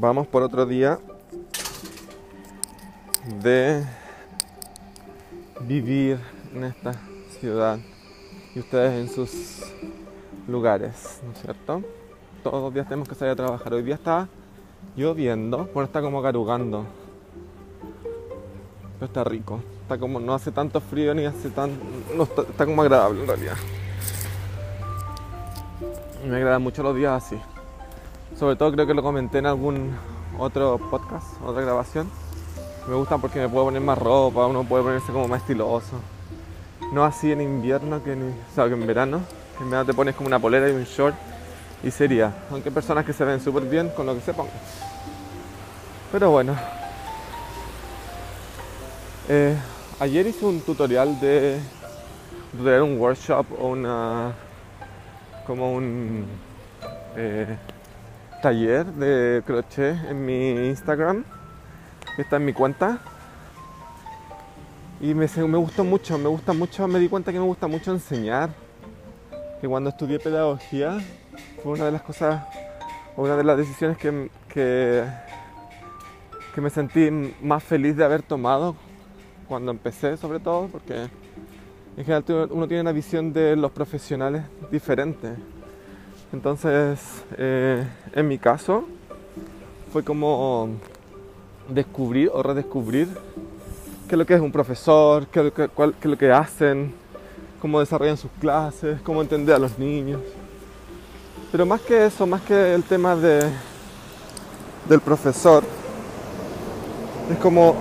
vamos por otro día de vivir en esta ciudad y ustedes en sus lugares, ¿no es cierto? Todos los días tenemos que salir a trabajar. Hoy día está lloviendo, bueno, está como carugando. Pero está rico. Está como, no hace tanto frío ni hace tan. No, está, está como agradable en realidad. Me agradan mucho los días así. Sobre todo creo que lo comenté en algún otro podcast, otra grabación. Me gusta porque me puedo poner más ropa, uno puede ponerse como más estiloso. No así en invierno que ni, o sea, que en verano. En verano te pones como una polera y un short y sería. Aunque hay personas que se ven súper bien con lo que se pongan. Pero bueno. Eh, ayer hice un tutorial de tutorial un workshop o una como un eh, taller de crochet en mi Instagram que está en mi cuenta y me, me gustó mucho, me gusta mucho, me di cuenta que me gusta mucho enseñar que cuando estudié pedagogía fue una de las cosas una de las decisiones que, que, que me sentí más feliz de haber tomado cuando empecé sobre todo porque en general uno tiene una visión de los profesionales diferente. Entonces, eh, en mi caso, fue como descubrir o redescubrir qué es lo que es un profesor, qué es lo que, hacen, cómo desarrollan sus clases, cómo entender a los niños. Pero más que eso, más que el tema de, del profesor, es como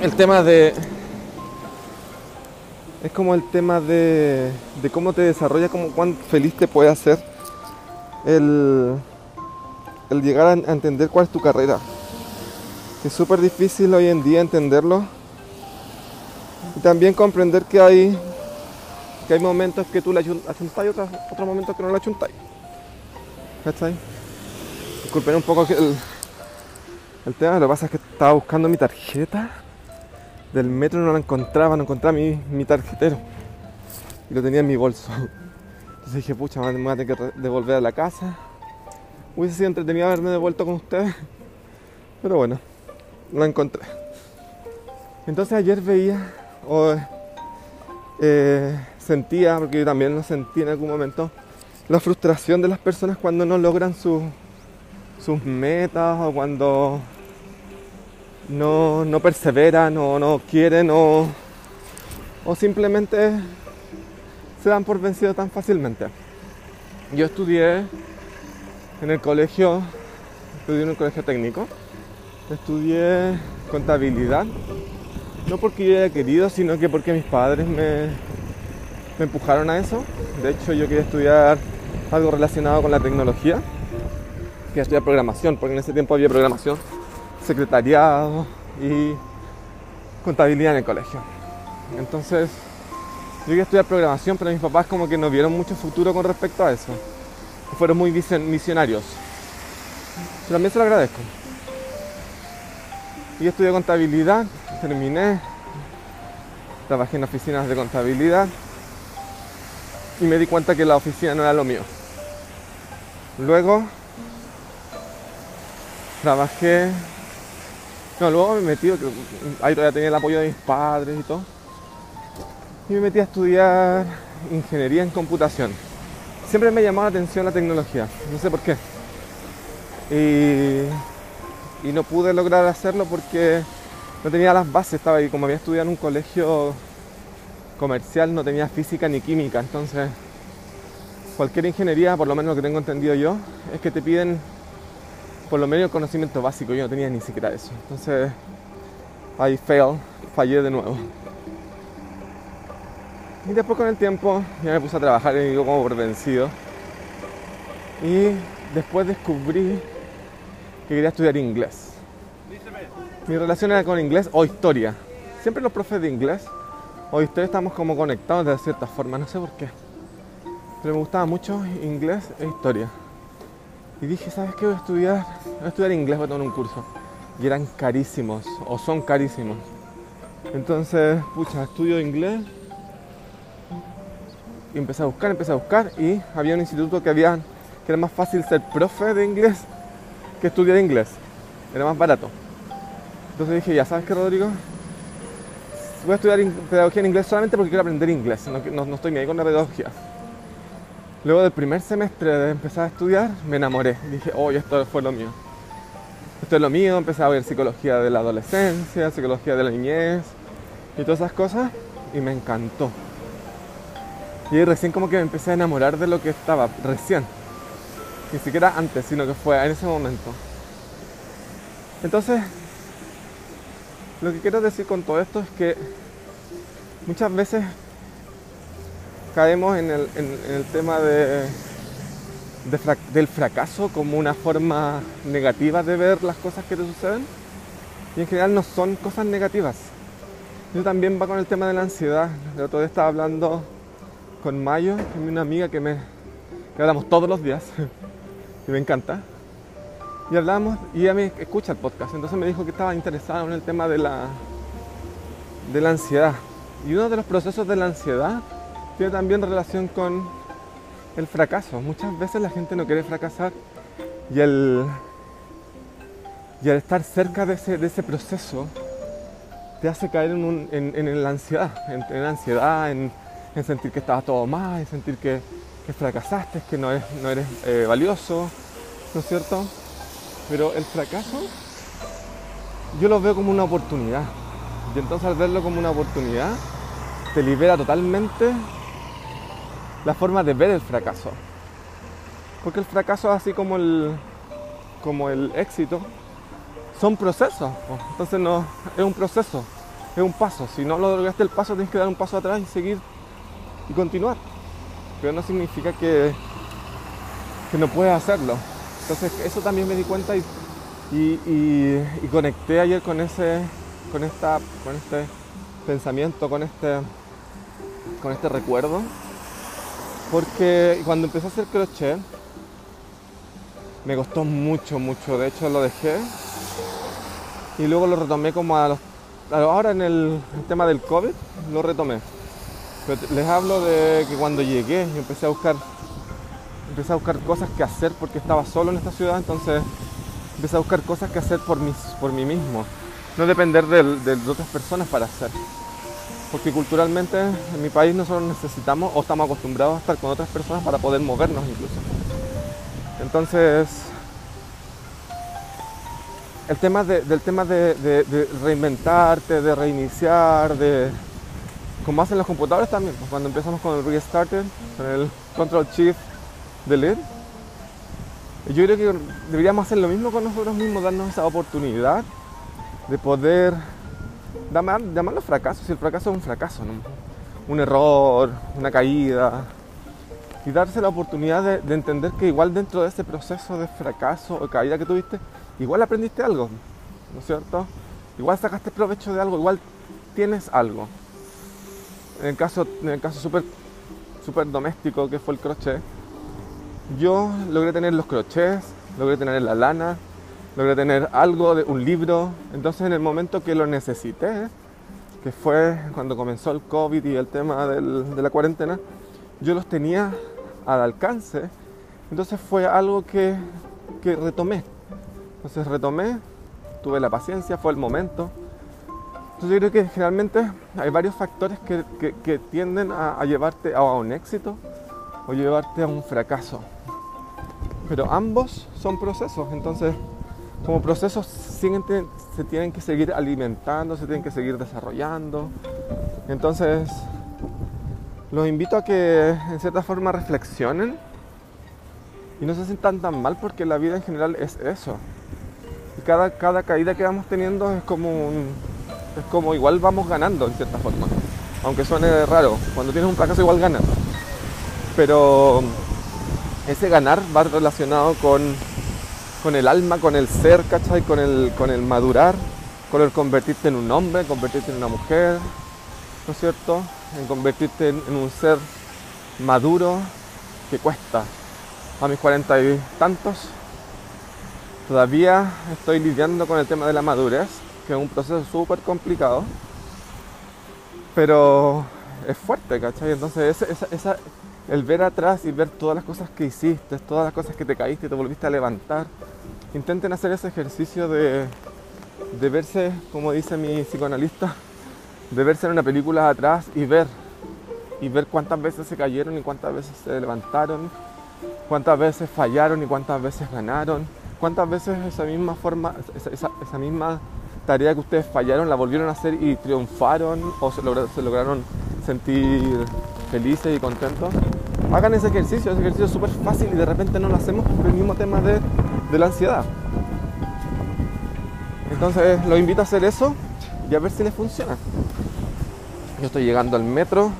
el tema de es como el tema de, de cómo te desarrolla, como cuán feliz te puede hacer el, el llegar a, entender cuál es tu carrera. Que es súper difícil hoy en día entenderlo. Y también comprender que hay, que hay momentos que tú la achuntáis y otros, otros momentos que no la achuntáis. ¿Cachai? Disculpen un poco que el, el tema, lo que pasa es que estaba buscando mi tarjeta del metro no la encontraba, no encontraba mi, mi tarjetero. Y lo tenía en mi bolso. Entonces dije, pucha, me voy a tener que devolver a la casa. Hubiese sido entretenido haberme devuelto con ustedes. Pero bueno, lo encontré. Entonces ayer veía, o eh, sentía, porque yo también lo sentí en algún momento, la frustración de las personas cuando no logran su, sus metas o cuando no, no perseveran o no quieren o, o simplemente se dan por vencidos tan fácilmente. Yo estudié en el colegio, estudié en un colegio técnico, estudié contabilidad, no porque yo haya querido, sino que porque mis padres me, me empujaron a eso. De hecho, yo quería estudiar algo relacionado con la tecnología, quería estudiar programación, porque en ese tiempo había programación secretariado y contabilidad en el colegio. Entonces, yo quería estudiar programación, pero mis papás como que no vieron mucho futuro con respecto a eso. Fueron muy misionarios. También se lo agradezco. Y estudié contabilidad, terminé, trabajé en oficinas de contabilidad y me di cuenta que la oficina no era lo mío. Luego trabajé no, luego me metí, ahí todavía tenía el apoyo de mis padres y todo. Y me metí a estudiar ingeniería en computación. Siempre me llamó la atención la tecnología, no sé por qué. Y, y no pude lograr hacerlo porque no tenía las bases, estaba ahí, como había estudiado en un colegio comercial, no tenía física ni química, entonces cualquier ingeniería, por lo menos lo que tengo entendido yo, es que te piden por lo menos conocimiento básico, yo no tenía ni siquiera eso. Entonces, ahí fail, fallé de nuevo. Y después con el tiempo ya me puse a trabajar y digo como por vencido. Y después descubrí que quería estudiar inglés. Mi relación era con inglés o historia. Siempre los profes de inglés o historia estamos como conectados de cierta forma, no sé por qué. Pero me gustaba mucho inglés e historia. Y dije, ¿sabes qué? Voy a estudiar, voy a estudiar inglés, voy a tomar un curso. Y eran carísimos, o son carísimos. Entonces, pucha, estudio inglés. Y empecé a buscar, empecé a buscar. Y había un instituto que había, que era más fácil ser profe de inglés que estudiar inglés. Era más barato. Entonces dije, ya sabes qué, Rodrigo, voy a estudiar pedagogía en inglés solamente porque quiero aprender inglés. No, no, estoy ni ahí con la pedagogía. Luego del primer semestre de empezar a estudiar, me enamoré. Dije, oh, esto fue lo mío. Esto es lo mío. Empecé a ver psicología de la adolescencia, psicología de la niñez y todas esas cosas. Y me encantó. Y recién como que me empecé a enamorar de lo que estaba, recién. Ni siquiera antes, sino que fue en ese momento. Entonces, lo que quiero decir con todo esto es que muchas veces caemos en el, tema de, del fracaso como una forma negativa de ver las cosas que te suceden y en general no son cosas negativas. Yo también va con el tema de la ansiedad. El otro día estaba hablando con Mayo, que es una amiga que me que hablamos todos los días y me encanta. Y hablamos y ella me escucha el podcast, entonces me dijo que estaba interesado en el tema de la de la ansiedad. Y uno de los procesos de la ansiedad tiene también relación con el fracaso. Muchas veces la gente no quiere fracasar y el, y al estar cerca de ese, de ese proceso te hace caer en, en, la ansiedad, en, la ansiedad, en, sentir que estaba todo mal, en sentir que, que fracasaste, que no eres, no eres eh, valioso, ¿no es cierto? Pero el fracaso yo lo veo como una oportunidad. Y entonces al verlo como una oportunidad, te libera totalmente la forma de ver el fracaso. Porque el fracaso, así como el, como el éxito, son procesos. Entonces no, es un proceso, es un paso. Si no lo lograste el paso, tienes que dar un paso atrás y seguir y continuar. Pero no significa que, que no puedes hacerlo. Entonces eso también me di cuenta y, y, conecté ayer con ese, con esta, con este pensamiento, con este, con este recuerdo. Porque cuando empecé a hacer crochet, me costó mucho, mucho. De hecho lo dejé y luego lo retomé como a los... Ahora en el, tema del COVID lo retomé. Pero les hablo de que cuando llegué y empecé a buscar empecé a buscar cosas que hacer porque estaba solo en esta ciudad, entonces empecé a buscar cosas que hacer por, por mí mismo, no depender de, de, otras personas para hacer. Porque culturalmente en mi país nosotros necesitamos o estamos acostumbrados a estar con otras personas para poder movernos incluso. Entonces, el tema del tema de, de, reinventarte, de reiniciar, de como hacen los computadores también, pues cuando empezamos con el restarter, con el control shift de leer. Yo creo que deberíamos hacer lo mismo con nosotros mismos, darnos esa oportunidad de poder llamarlo fracaso, si el fracaso es un fracaso, un error, una caída, y darse la oportunidad de, entender que igual dentro de ese proceso de fracaso o caída que tuviste, igual aprendiste algo, ¿no es cierto? Igual sacaste provecho de algo, igual tienes algo. En el caso, caso súper super doméstico que fue el crochet, yo logré tener los crochets, logré tener la lana, logré tener algo de un libro. Entonces en el momento que lo necesité, que fue cuando comenzó el COVID y el tema de la cuarentena, yo los tenía al alcance. Entonces fue algo que, retomé. Entonces retomé, tuve la paciencia, fue el momento. Entonces yo creo que generalmente hay varios factores que, tienden a, a llevarte a un éxito o llevarte a un fracaso. Pero ambos son procesos, entonces como procesos se tienen que seguir alimentando, se tienen que seguir desarrollando. Entonces los invito a que en cierta forma reflexionen y no se sientan tan mal porque la vida en general es eso. Cada, cada caída que vamos teniendo es como es como igual vamos ganando en cierta forma. Aunque suene raro, cuando tienes un fracaso igual ganas. Pero ese ganar va relacionado con, el alma, con el ser, ¿cachai? Con el, con el madurar, con el convertirte en un hombre, convertirte en una mujer, ¿no es cierto? En convertirte en, un ser maduro que cuesta. A mis cuarenta y tantos todavía estoy lidiando con el tema de la madurez, que es un proceso súper complicado, pero es fuerte, ¿cachai? Entonces esa, el ver atrás y ver todas las cosas que hiciste, todas las cosas que te caíste y te volviste a levantar. Intenten hacer ese ejercicio de, de verse, como dice mi psicoanalista, de verse en una película atrás y ver, y ver cuántas veces se cayeron y cuántas veces se levantaron, cuántas veces fallaron y cuántas veces ganaron, cuántas veces esa misma forma, esa, esa misma tarea que ustedes fallaron la volvieron a hacer y triunfaron o se, se lograron sentir felices y contentos. Hagan ese ejercicio, ese ejercicio es súper fácil y de repente no lo hacemos por el mismo tema de, de la ansiedad. Entonces los invito a hacer eso y a ver si les funciona. Yo estoy llegando al metro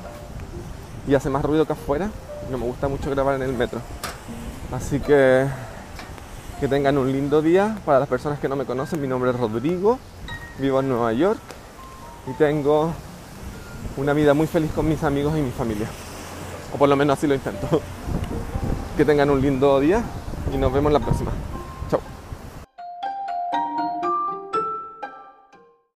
y hace más ruido que afuera. No me gusta mucho grabar en el metro. Así que que tengan un lindo día. Para las personas que no me conocen, mi nombre es Rodrigo, vivo en Nueva York y tengo una vida muy feliz con mis amigos y mi familia. O por lo menos así lo intento. Que tengan un lindo día y nos vemos la próxima.